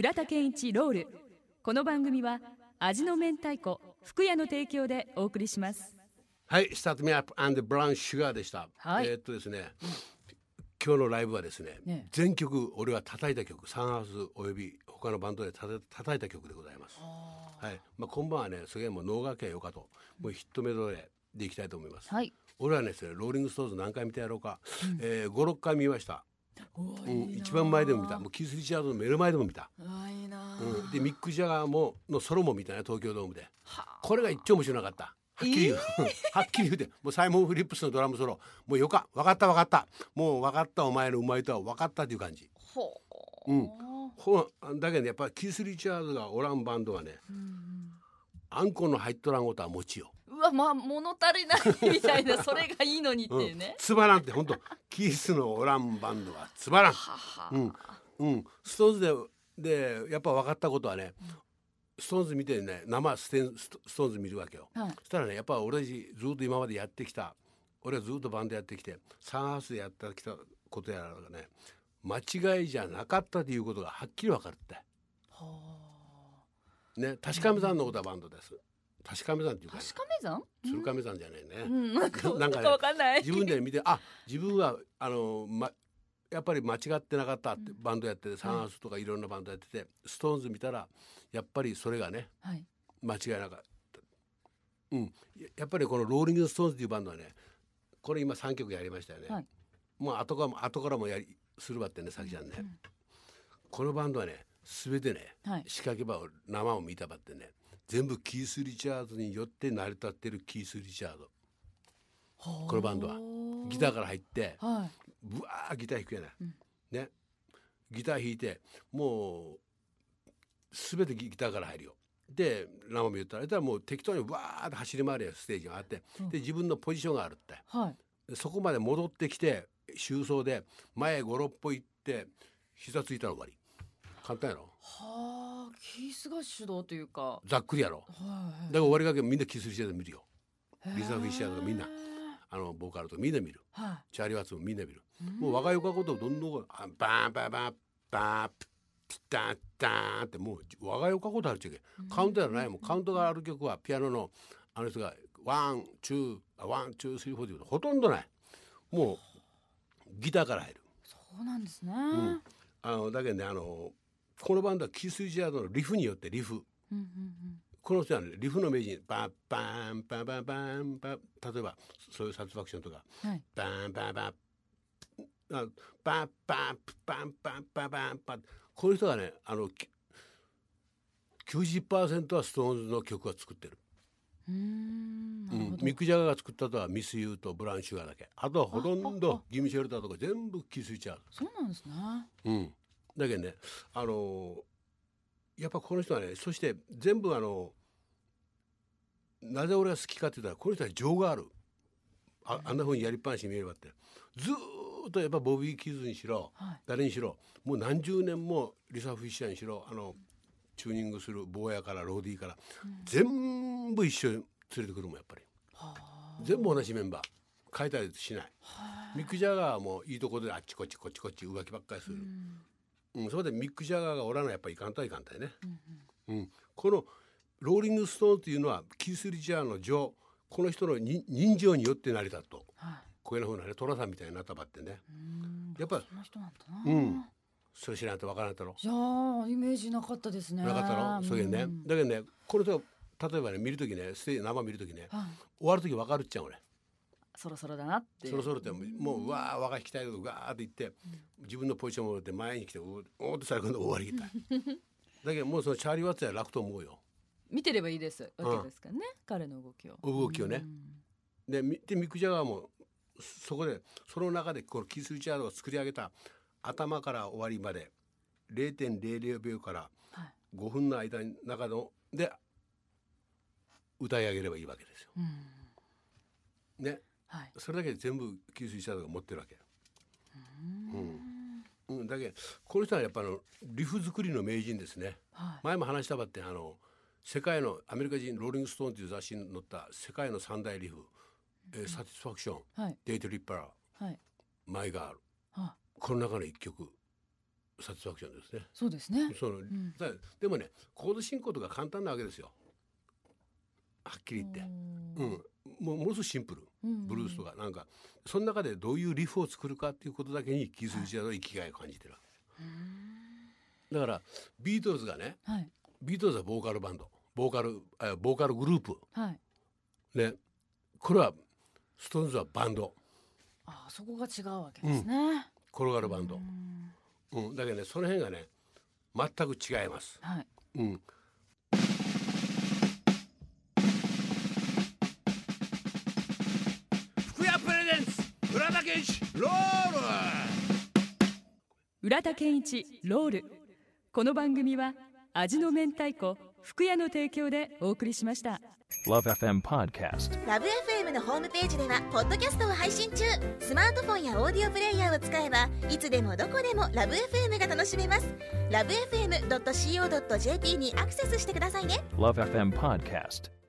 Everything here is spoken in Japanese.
浦田賢一 ROLL。この番組は味の明太子福屋の提供でお送りします。はい、 Start Me Up and Brown Sugar でした。はい。えーっとですね、今日のライブはですね、ね。全曲俺が叩いた曲、サンハウスおよび他のバンドで叩いた曲でございます。はい、まあ今晩はね、それはもう能書きよかと、もうヒットメドレーでいきたいと思います。はい。俺はね、ローリングストーンズ何回見てやろうか、えー、5、6回見ました。うん、一番前でも見た、もうキース・リチャードの目の前でも見た。あいいなうん、でミック・ジャガーものソロも見たね東京ドームで。これが一丁面白なかった。はっきり言う、はっきり言うて。もうサイモン・フリップスのドラムソロ。もうよか分かった分かった。もう分かったお前のうまいとは分かったっていう感じ。ほう。ん。ほだけどねやっぱりキース・リチャードがおらんバンドはね、あんこの入っとらんことはもちよ、まあ物足りないみたいなそれがいいのにってうんいうね、つまらんって本当キースのおらんバンドはつまらん。うん、うん、ストーンズででやっぱ分かったことはね、ストーンズ見てね生ステンストーンズ見るわけよ、はい。そしたらねやっぱ俺ずっと今までやってきた俺はずっとバンドやってきてサンハウスでやってきたことやらがね間違いじゃなかったということがはっきり分かるって。ね確かめ山のことはバンドです確かめ山っていうか、ね、確かめ山鶴亀山じゃないね、うん。なんかなんかかわかんない。自分で見てあ自分はあの、ま、やっぱり間違ってなかったってバンドやってて、サンハウスとかいろんなバンドやっててストーンズ見たらやっぱりそれがねはい。間違いなかった。うん、ややっぱりこのローリング・ストーンズというバンドはねこれ今3曲やりましたよね、はい。もう後からも後からもやりするばってねさきちゃん。ね、このバンドはね全てね、はい。仕掛け場を生を見たばってね全部キース・リチャードによって成り立ってるキース・リチャード。このバンドは。ギターから入ってはい。ぶわーギター弾くやない、ね。ギター弾いてもう全てギターから入るよ。で生も言ったら言ったらもう適当にわーって走り回るよステージがあって、で自分のポジションがあるって。はい。でそこまで戻ってきて収奏で前56歩行って膝ついたら終わり簡単やろ。はあキースが主導というか。ざっくりやろ。はいだから終わりがけみんなキスしてる見るよ。はいリサ・フィッシャーとかみんな。あのボーカルとかみんな見る。はチャーリー・ワッツもみんな見る。もう若い子ことをどんどんあバーンバーンバーンバーンピッタンターンってもう若い子ことあるっちゅうけカウントやらないもん。カウントがある曲はピアノのあの人が one two あ one two three four っていうほとんどない。もうギターから入る。そうなんですね、うん。あのだけどねあのこのバンドはキース・リチャードのリフによってリフ。うんうんこの人は、ね、リフの名人バンバンバンバンバンバン例えばそういう Satisfaction とかうんはいバンバンバンあバンバンバンバンバンバンバンこの人がねあのき90%はストーンズの曲が作ってる、うーんなうんミック・ジャガーが作ったとは Miss You と Brown Sugar だけあとはほとんど Gimme Shelter とか全部キース・リチャードそうなんですねうん、だけどねあのやっぱこの人はねそして全部あのなぜ俺が好きかって言ったらこの人は情がある。ああんな風にやりっぱなしに見えればって。ずーっとやっぱボビー・キズにしろ、はい。誰にしろもう何十年もリサ・フィッシャーにしろあのチューニングする坊やからローディーから、全部一緒に連れてくるもんやっぱり。はあ。全部同じメンバー。変えたりしない。ミック・ジャガーもいいとこであっちこっちこっちこっち浮気ばっかりする。うん、それでミック・ジャガーがおらなやっぱりいかんとはいかんたいね、うんこのローリング・ストーンっていうのはキース・リチャーの情この人のに人情によって成り立つと。はい。こういうふうなね寅さんみたいになったばってね。うん。やっぱそんな人なんだな、うん。それ知らんとわからんだろ。いやーイメージなかったですね。なかったろ？そういうね。んだけどねこの人例えばね見る時ねステージ生見る時ねはい。終わる時わかるっちゃう俺そろそろだなって。そろそろってもうもううわー若いきたいとかガーって言って自分のポジションを戻って前に来ておおーってされ今度終わりきた。い だけどもうそのチャーリー・ワッツは楽と思うよ。見てればいいですわけですからね、彼の動きを。動きをね。うん。でみでミック・ジャガーもそこでその中でこのキース・リチャードが作り上げた頭から終わりまで0.00秒からはい5分の間の中ので歌い上げればいいわけですよ。うん。ねはい。それだけで全部キース・リチャードが持ってるわけ。うん。うん、だけどこの人はやっぱあのリフ作りの名人ですね。はい。前も話したばってあの世界のアメリカ人ローリング・ストーンという雑誌に載った世界の三大リフ、えーサティスファクション、はい。デイト・リッパーはい。マイ・ガール。はこの中の一曲サティスファクションですね。そうですね。そのん。だでもねコード進行とか簡単なわけですよ。はっきり言って、うん、もうものすごくシンプル。うんブルースとかなんかその中でどういうリフを作るかっていうことだけにキース・リチャードは生きがいを感じてるわけ。だからビートルズがねはい。ビートルズはボーカルバンド。ボーカルあボーカルグループ。はい。ね。これはストーンズはバンド。あそこが違うわけですね。転がるバンド。う、ん。うん、だけどねその辺がね全く違います。はい。うんロール浦田健一ロール。この番組は味の明太子福屋の提供でお送りしました。Love FM Podcast. ラブ f m のホームページではポッドキャストを配信中。スマートフォンやオーディオプレイヤーを使えばいつでもどこでもラブ f m が楽しめます。ラブ FM.co.jp にアクセスしてくださいね。Love FM Podcast.